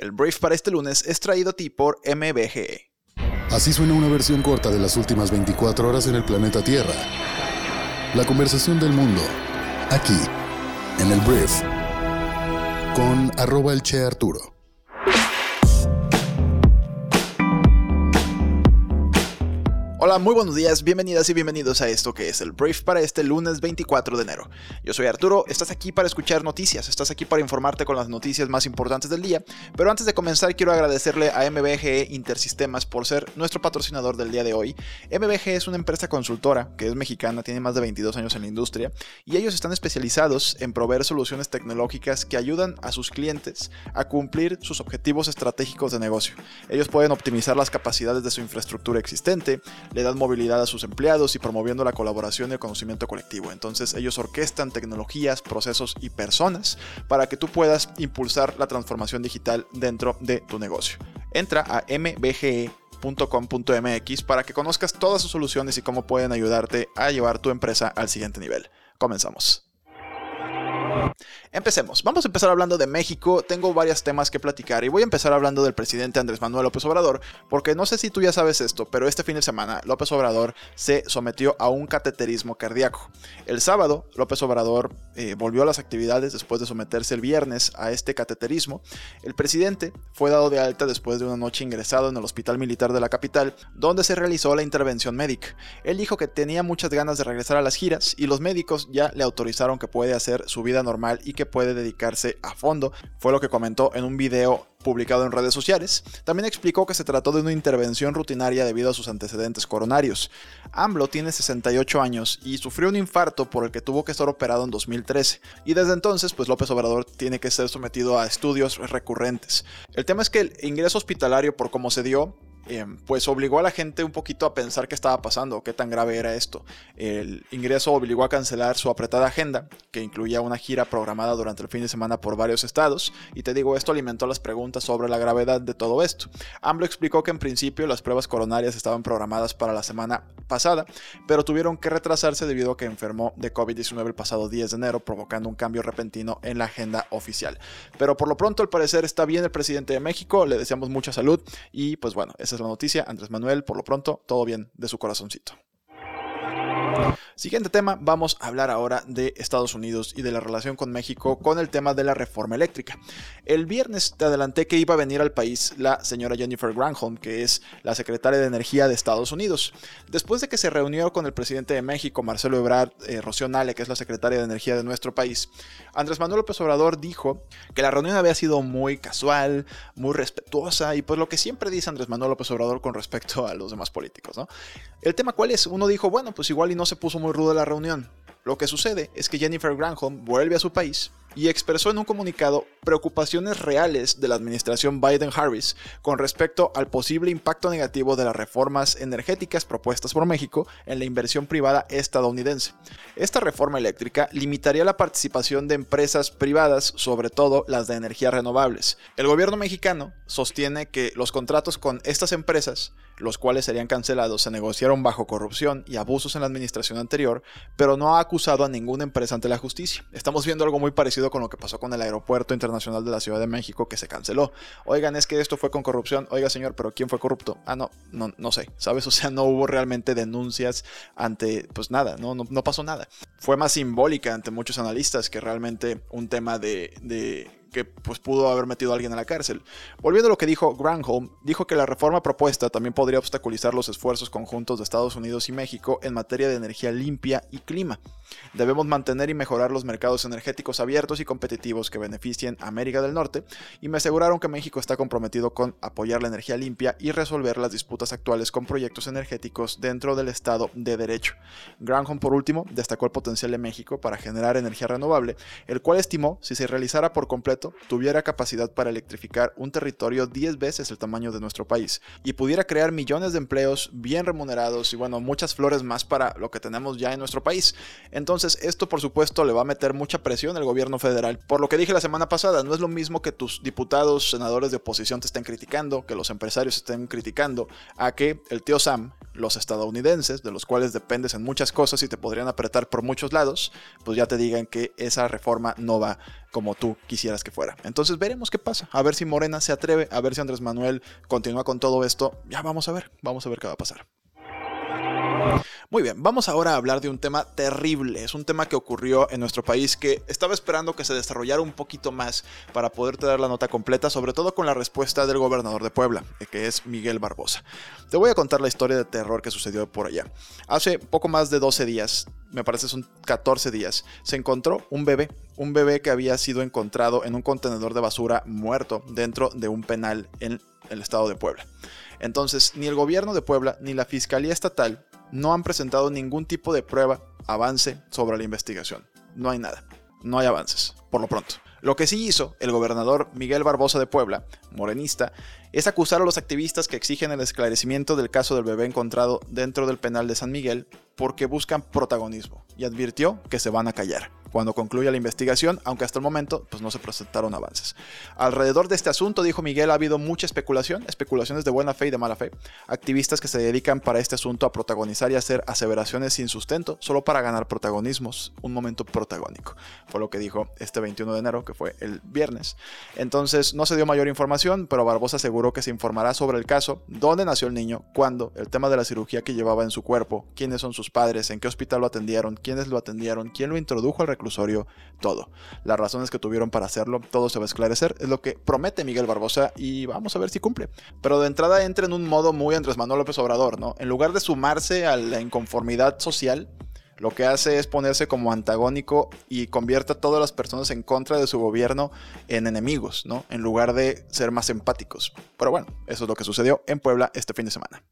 El brief para este lunes es traído a ti por MBGE. Así suena una versión corta de las últimas 24 horas en el planeta Tierra. La conversación del mundo, aquí, en el brief, con arroba el Che Arturo. Hola, muy buenos días, bienvenidas y bienvenidos a esto que es el brief para este lunes 24 de enero. Yo soy Arturo, estás aquí para escuchar noticias, estás aquí para informarte con las noticias más importantes del día, pero antes de comenzar quiero agradecerle a MBGE Intersistemas por ser nuestro patrocinador del día de hoy. MBGE es una empresa consultora que es mexicana, tiene más de 22 años en la industria y ellos están especializados en proveer soluciones tecnológicas que ayudan a sus clientes a cumplir sus objetivos estratégicos de negocio. Ellos pueden optimizar las capacidades de su infraestructura existente, le dan movilidad a sus empleados y promoviendo la colaboración y el conocimiento colectivo. Entonces ellos orquestan tecnologías, procesos y personas para que tú puedas impulsar la transformación digital dentro de tu negocio. Entra a mbge.com.mx para que conozcas todas sus soluciones y cómo pueden ayudarte a llevar tu empresa al siguiente nivel. Comenzamos. Empecemos. Vamos a empezar hablando de México. Tengo varios temas que platicar y voy a empezar hablando del presidente Andrés Manuel López Obrador, porque no sé si tú ya sabes esto, pero este fin de semana López Obrador se sometió a un cateterismo cardíaco. El sábado, López Obrador eh, volvió a las actividades después de someterse el viernes a este cateterismo. El presidente fue dado de alta después de una noche ingresado en el Hospital Militar de la capital, donde se realizó la intervención médica. Él dijo que tenía muchas ganas de regresar a las giras y los médicos ya le autorizaron que puede hacer su vida normal y que puede dedicarse a fondo, fue lo que comentó en un video publicado en redes sociales. También explicó que se trató de una intervención rutinaria debido a sus antecedentes coronarios. AMLO tiene 68 años y sufrió un infarto por el que tuvo que estar operado en 2013. Y desde entonces, pues López Obrador tiene que ser sometido a estudios recurrentes. El tema es que el ingreso hospitalario por cómo se dio Em, pues obligó a la gente un poquito a pensar qué estaba pasando, qué tan grave era esto. El ingreso obligó a cancelar su apretada agenda, que incluía una gira programada durante el fin de semana por varios estados, y te digo, esto alimentó las preguntas sobre la gravedad de todo esto. AMLO explicó que en principio las pruebas coronarias estaban programadas para la semana pasada, pero tuvieron que retrasarse debido a que enfermó de COVID-19 el pasado 10 de enero, provocando un cambio repentino en la agenda oficial. Pero por lo pronto, al parecer, está bien el presidente de México, le deseamos mucha salud y pues bueno, esa es la noticia. Andrés Manuel, por lo pronto, todo bien de su corazoncito. Siguiente tema, vamos a hablar ahora de Estados Unidos y de la relación con México con el tema de la reforma eléctrica. El viernes te adelanté que iba a venir al país la señora Jennifer Granholm, que es la secretaria de Energía de Estados Unidos. Después de que se reunió con el presidente de México, Marcelo Ebrard, eh, Nale, que es la secretaria de Energía de nuestro país, Andrés Manuel López Obrador dijo que la reunión había sido muy casual, muy respetuosa y pues lo que siempre dice Andrés Manuel López Obrador con respecto a los demás políticos, ¿no? El tema cuál es? Uno dijo, bueno, pues igual y no se puso muy rudo la reunión. Lo que sucede es que Jennifer Granholm vuelve a su país y expresó en un comunicado preocupaciones reales de la administración Biden-Harris con respecto al posible impacto negativo de las reformas energéticas propuestas por México en la inversión privada estadounidense. Esta reforma eléctrica limitaría la participación de empresas privadas, sobre todo las de energías renovables. El gobierno mexicano sostiene que los contratos con estas empresas los cuales serían cancelados, se negociaron bajo corrupción y abusos en la administración anterior, pero no ha acusado a ninguna empresa ante la justicia. Estamos viendo algo muy parecido con lo que pasó con el Aeropuerto Internacional de la Ciudad de México que se canceló. Oigan, es que esto fue con corrupción. Oiga, señor, pero ¿quién fue corrupto? Ah, no, no, no sé, ¿sabes? O sea, no hubo realmente denuncias ante, pues nada, no, no, pasó nada. Fue más simbólica ante muchos analistas que realmente un tema de que pues pudo haber metido a alguien a la cárcel. Volviendo a lo que dijo Granholm, dijo que la reforma propuesta también podría obstaculizar los esfuerzos conjuntos de Estados Unidos y México en materia de energía limpia y clima. Debemos mantener y mejorar los mercados energéticos abiertos y competitivos que beneficien a América del Norte y me aseguraron que México está comprometido con apoyar la energía limpia y resolver las disputas actuales con proyectos energéticos dentro del Estado de Derecho. Granholm, por último, destacó el potencial de México para generar energía renovable, el cual estimó, si se realizara por completo, tuviera capacidad para electrificar un territorio 10 veces el tamaño de nuestro país y pudiera crear millones de empleos bien remunerados y bueno, muchas flores más para lo que tenemos ya en nuestro país. Entonces, esto por supuesto le va a meter mucha presión al gobierno federal. Por lo que dije la semana pasada, no es lo mismo que tus diputados, senadores de oposición te estén criticando, que los empresarios estén criticando, a que el tío Sam, los estadounidenses, de los cuales dependes en muchas cosas y te podrían apretar por muchos lados, pues ya te digan que esa reforma no va como tú quisieras que fuera. Entonces veremos qué pasa, a ver si Morena se atreve, a ver si Andrés Manuel continúa con todo esto, ya vamos a ver, vamos a ver qué va a pasar. Muy bien, vamos ahora a hablar de un tema terrible. Es un tema que ocurrió en nuestro país que estaba esperando que se desarrollara un poquito más para poderte dar la nota completa, sobre todo con la respuesta del gobernador de Puebla, que es Miguel Barbosa. Te voy a contar la historia de terror que sucedió por allá. Hace poco más de 12 días, me parece son 14 días, se encontró un bebé, un bebé que había sido encontrado en un contenedor de basura muerto dentro de un penal en el estado de Puebla. Entonces, ni el gobierno de Puebla ni la Fiscalía Estatal no han presentado ningún tipo de prueba, avance sobre la investigación. No hay nada. No hay avances, por lo pronto. Lo que sí hizo el gobernador Miguel Barbosa de Puebla, morenista, es acusar a los activistas que exigen el esclarecimiento del caso del bebé encontrado dentro del penal de San Miguel porque buscan protagonismo y advirtió que se van a callar cuando concluya la investigación, aunque hasta el momento pues, no se presentaron avances. Alrededor de este asunto, dijo Miguel, ha habido mucha especulación, especulaciones de buena fe y de mala fe, activistas que se dedican para este asunto a protagonizar y hacer aseveraciones sin sustento, solo para ganar protagonismos, un momento protagónico. Fue lo que dijo este 21 de enero, que fue el viernes. Entonces, no se dio mayor información, pero Barbosa aseguró que se informará sobre el caso, dónde nació el niño, cuándo, el tema de la cirugía que llevaba en su cuerpo, quiénes son sus padres, en qué hospital lo atendieron, quiénes lo atendieron, quién lo introdujo al reclusorio, todo. Las razones que tuvieron para hacerlo, todo se va a esclarecer, es lo que promete Miguel Barbosa y vamos a ver si cumple. Pero de entrada entra en un modo muy Andrés Manuel López Obrador, ¿no? En lugar de sumarse a la inconformidad social, lo que hace es ponerse como antagónico y convierte a todas las personas en contra de su gobierno en enemigos, ¿no? En lugar de ser más empáticos. Pero bueno, eso es lo que sucedió en Puebla este fin de semana.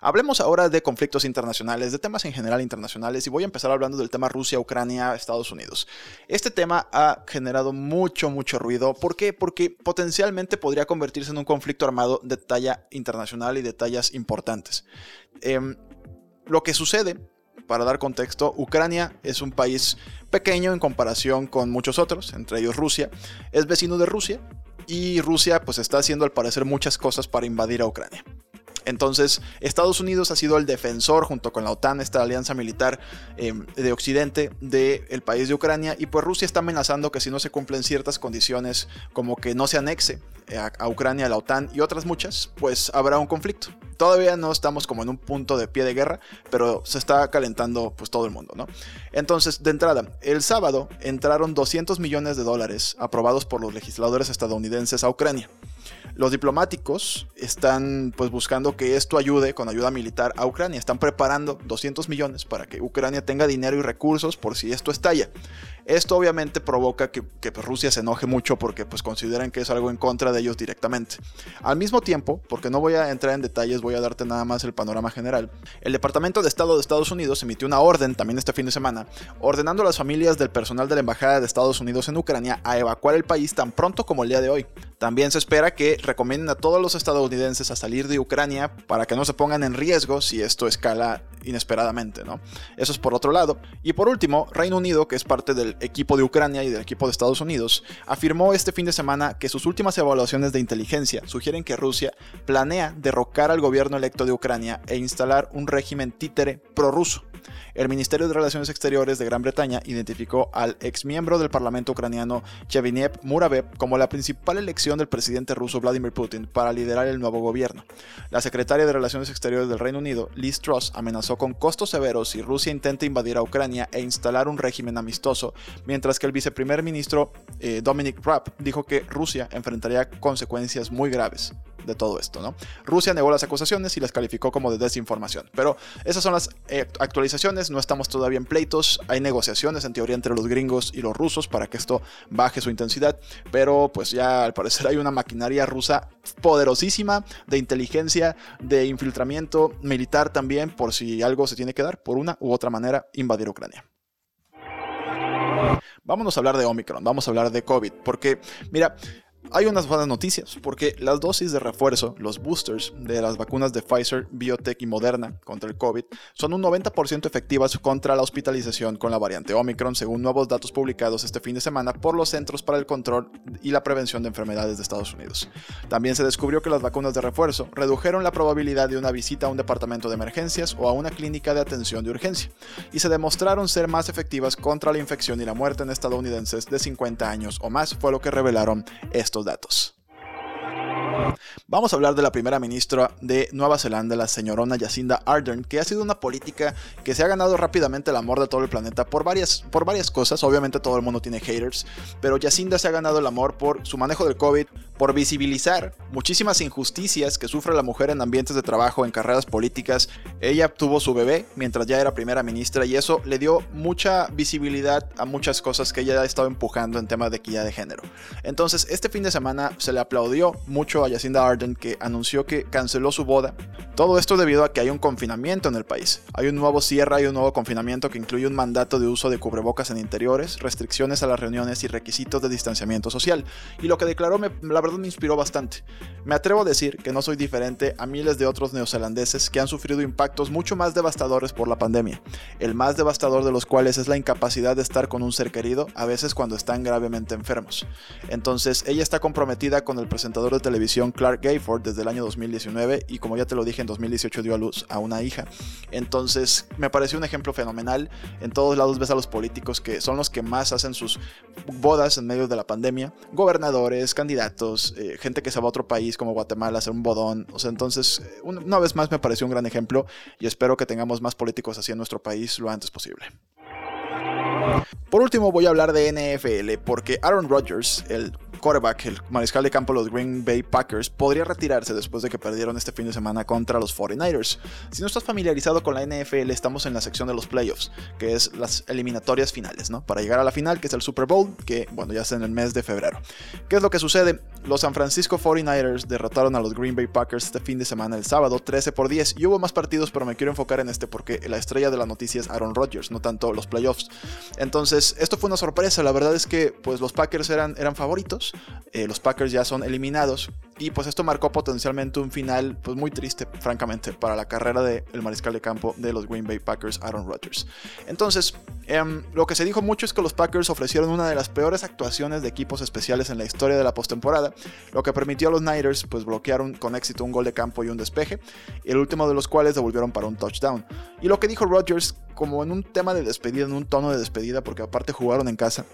Hablemos ahora de conflictos internacionales, de temas en general internacionales, y voy a empezar hablando del tema Rusia, Ucrania, Estados Unidos. Este tema ha generado mucho, mucho ruido. ¿Por qué? Porque potencialmente podría convertirse en un conflicto armado de talla internacional y de tallas importantes. Em, lo que sucede para dar contexto, Ucrania es un país pequeño en comparación con muchos otros, entre ellos Rusia. Es vecino de Rusia y Rusia pues está haciendo al parecer muchas cosas para invadir a Ucrania. Entonces, Estados Unidos ha sido el defensor, junto con la OTAN, esta alianza militar em, de Occidente, del país de Ucrania. Y pues Rusia está amenazando que si no se cumplen ciertas condiciones, como que no se anexe a, a Ucrania a la OTAN y otras muchas, pues habrá un conflicto. Todavía no estamos como en un punto de pie de guerra, pero se está calentando pues todo el mundo, ¿no? Entonces, de entrada, el sábado entraron 200 millones de dólares aprobados por los legisladores estadounidenses a Ucrania. Los diplomáticos están pues buscando que esto ayude con ayuda militar a Ucrania. Están preparando 200 millones para que Ucrania tenga dinero y recursos por si esto estalla. Esto obviamente provoca que, pues, Rusia se enoje mucho porque pues consideran que es algo en contra de ellos directamente. Al mismo tiempo, porque no voy a entrar en detalles, voy a darte nada más el panorama general, el Departamento de Estado de Estados Unidos emitió una orden también este fin de semana, ordenando a las familias del personal de la Embajada de Estados Unidos en Ucrania a evacuar el país tan pronto como el día de hoy. También se espera que recomienden a todos los estadounidenses a salir de Ucrania para que no se pongan en riesgo si esto escala inesperadamente, ¿no? Eso es por otro lado. Y por último, Reino Unido, que es parte del equipo de Ucrania y del equipo de Estados Unidos, afirmó este fin de semana que sus últimas evaluaciones de inteligencia sugieren que Rusia planea derrocar al gobierno electo de Ucrania e instalar un régimen títere prorruso. El Ministerio de Relaciones Exteriores de Gran Bretaña identificó al exmiembro del Parlamento ucraniano Cheviniev Muravev como la principal elección del presidente ruso Vladimir Putin para liderar el nuevo gobierno. La secretaria de Relaciones Exteriores del Reino Unido, Liz Truss, amenazó con costos severos si Rusia intenta invadir a Ucrania e instalar un régimen amistoso, mientras que el viceprimer ministro eh, Dominic Raab dijo que Rusia enfrentaría consecuencias muy graves de todo esto, ¿no? Rusia negó las acusaciones y las calificó como de desinformación. Pero esas son las eh, actualizaciones, no estamos todavía en pleitos, hay negociaciones en teoría entre los gringos y los rusos para que esto baje su intensidad, pero pues ya al parecer hay una maquinaria rusa poderosísima de inteligencia, de infiltramiento militar también, por si algo se tiene que dar, por una u otra manera, invadir Ucrania. Vámonos a hablar de Omicron, vamos a hablar de COVID, porque mira, hay unas buenas noticias, porque las dosis de refuerzo, los boosters de las vacunas de Pfizer, Biotech y Moderna contra el COVID, son un 90% efectivas contra la hospitalización con la variante Omicron, según nuevos datos publicados este fin de semana por los Centros para el Control y la Prevención de Enfermedades de Estados Unidos. También se descubrió que las vacunas de refuerzo redujeron la probabilidad de una visita a un departamento de emergencias o a una clínica de atención de urgencia, y se demostraron ser más efectivas contra la infección y la muerte en estadounidenses de 50 años o más, fue lo que revelaron estos datos. Vamos a hablar de la primera ministra de Nueva Zelanda, la señorona Jacinda Ardern, que ha sido una política que se ha ganado rápidamente el amor de todo el planeta por varias, por varias cosas. Obviamente todo el mundo tiene haters, pero Jacinda se ha ganado el amor por su manejo del COVID, por visibilizar muchísimas injusticias que sufre la mujer en ambientes de trabajo, en carreras políticas. Ella tuvo su bebé mientras ya era primera ministra y eso le dio mucha visibilidad a muchas cosas que ella ha estado empujando en temas de equidad de género. Entonces, este fin de semana se le aplaudió mucho a Jacinda Arden que anunció que canceló su boda. Todo esto debido a que hay un confinamiento en el país. Hay un nuevo cierre, hay un nuevo confinamiento que incluye un mandato de uso de cubrebocas en interiores, restricciones a las reuniones y requisitos de distanciamiento social. Y lo que declaró la verdad me inspiró bastante. Me atrevo a decir que no soy diferente a miles de otros neozelandeses que han sufrido impactos mucho más devastadores por la pandemia, el más devastador de los cuales es la incapacidad de estar con un ser querido, a veces cuando están gravemente enfermos. Entonces, ella está comprometida con el presentador de televisión Clark Gayford desde el año 2019 y como ya te lo dije, en 2018 dio a luz a una hija. Entonces, me pareció un ejemplo fenomenal. En todos lados ves a los políticos que son los que más hacen sus bodas en medio de la pandemia, gobernadores, candidatos, eh, gente que se va a otro país como Guatemala a hacer un bodón. O sea, entonces, una vez más me pareció un gran ejemplo y espero que tengamos más políticos así en nuestro país lo antes posible. Por último voy a hablar de NFL porque Aaron Rodgers, el quarterback, el mariscal de campo de los Green Bay Packers, podría retirarse después de que perdieron este fin de semana contra los 49ers. Si no estás familiarizado con la NFL, estamos en la sección de los playoffs, que es las eliminatorias finales, ¿no? Para llegar a la final, que es el Super Bowl, que bueno, ya es en el mes de febrero. ¿Qué es lo que sucede? Los San Francisco 49ers derrotaron a los Green Bay Packers este fin de semana, el sábado, 13 por 10, y hubo más partidos, pero me quiero enfocar en este porque la estrella de la noticia es Aaron Rodgers, no tanto los playoffs. Entonces, esto fue una sorpresa, la verdad es que pues los Packers eran, eran favoritos, eh, los Packers ya son eliminados y pues esto marcó potencialmente un final pues muy triste, francamente, para la carrera del mariscal de campo de los Green Bay Packers, Aaron Rodgers. Entonces, em, lo que se dijo mucho es que los Packers ofrecieron una de las peores actuaciones de equipos especiales en la historia de la postemporada, lo que permitió a los Niners pues bloquear con éxito un gol de campo y un despeje, el último de los cuales devolvieron para un touchdown. Y lo que dijo Rodgers, como en un tema de despedida, en un tono de despedida, porque aparte jugaron en casa,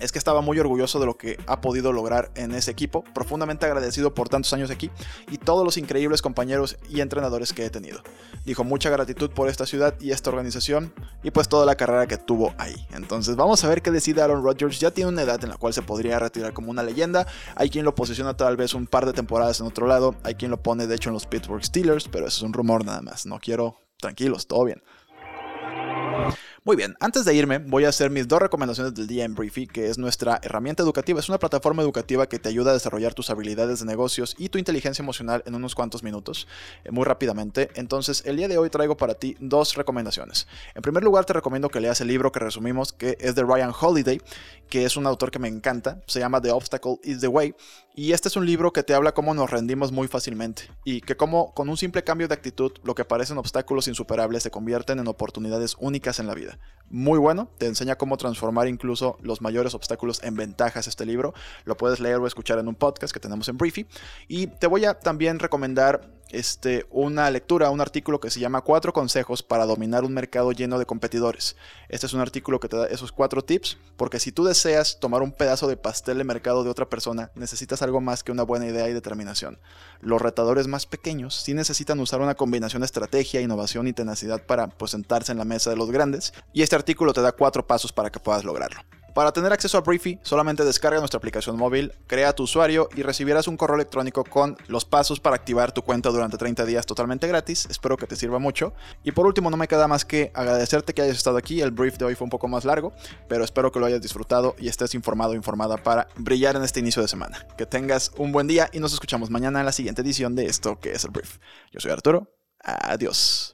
es que estaba muy orgulloso de lo que ha podido lograr en ese equipo, profundamente agradecido por tantos años aquí y todos los increíbles compañeros y entrenadores que he tenido. Dijo mucha gratitud por esta ciudad y esta organización y pues toda la carrera que tuvo ahí. Entonces vamos a ver qué decide Aaron Rodgers. Ya tiene una edad en la cual se podría retirar como una leyenda. Hay quien lo posiciona tal vez un par de temporadas en otro lado. Hay quien lo pone de hecho en los Pittsburgh Steelers, pero eso es un rumor nada más. No quiero... Tranquilos, todo bien. Muy bien, antes de irme voy a hacer mis dos recomendaciones del día en Briefy, que es nuestra herramienta educativa. Es una plataforma educativa que te ayuda a desarrollar tus habilidades de negocios y tu inteligencia emocional en unos cuantos minutos, eh, muy rápidamente. Entonces, el día de hoy traigo para ti dos recomendaciones. En primer lugar, te recomiendo que leas el libro que resumimos, que es de Ryan Holiday, que es un autor que me encanta. Se llama The Obstacle is the Way. Y este es un libro que te habla cómo nos rendimos muy fácilmente y que cómo con un simple cambio de actitud lo que parecen obstáculos insuperables se convierten en oportunidades únicas en la vida. Muy bueno, te enseña cómo transformar incluso los mayores obstáculos en ventajas este libro. Lo puedes leer o escuchar en un podcast que tenemos en Briefy. Y te voy a también recomendar este, una lectura, un artículo que se llama Cuatro consejos para dominar un mercado lleno de competidores. Este es un artículo que te da esos cuatro tips, porque si tú deseas tomar un pedazo de pastel de mercado de otra persona, necesitas algo más que una buena idea y determinación. Los retadores más pequeños sí necesitan usar una combinación de estrategia, innovación y tenacidad para pues, sentarse en la mesa de los grandes, y este artículo te da cuatro pasos para que puedas lograrlo. Para tener acceso a Briefy, solamente descarga nuestra aplicación móvil, crea tu usuario y recibirás un correo electrónico con los pasos para activar tu cuenta durante 30 días totalmente gratis. Espero que te sirva mucho. Y por último, no me queda más que agradecerte que hayas estado aquí. El brief de hoy fue un poco más largo, pero espero que lo hayas disfrutado y estés informado o informada para brillar en este inicio de semana. Que tengas un buen día y nos escuchamos mañana en la siguiente edición de esto que es el brief. Yo soy Arturo. Adiós.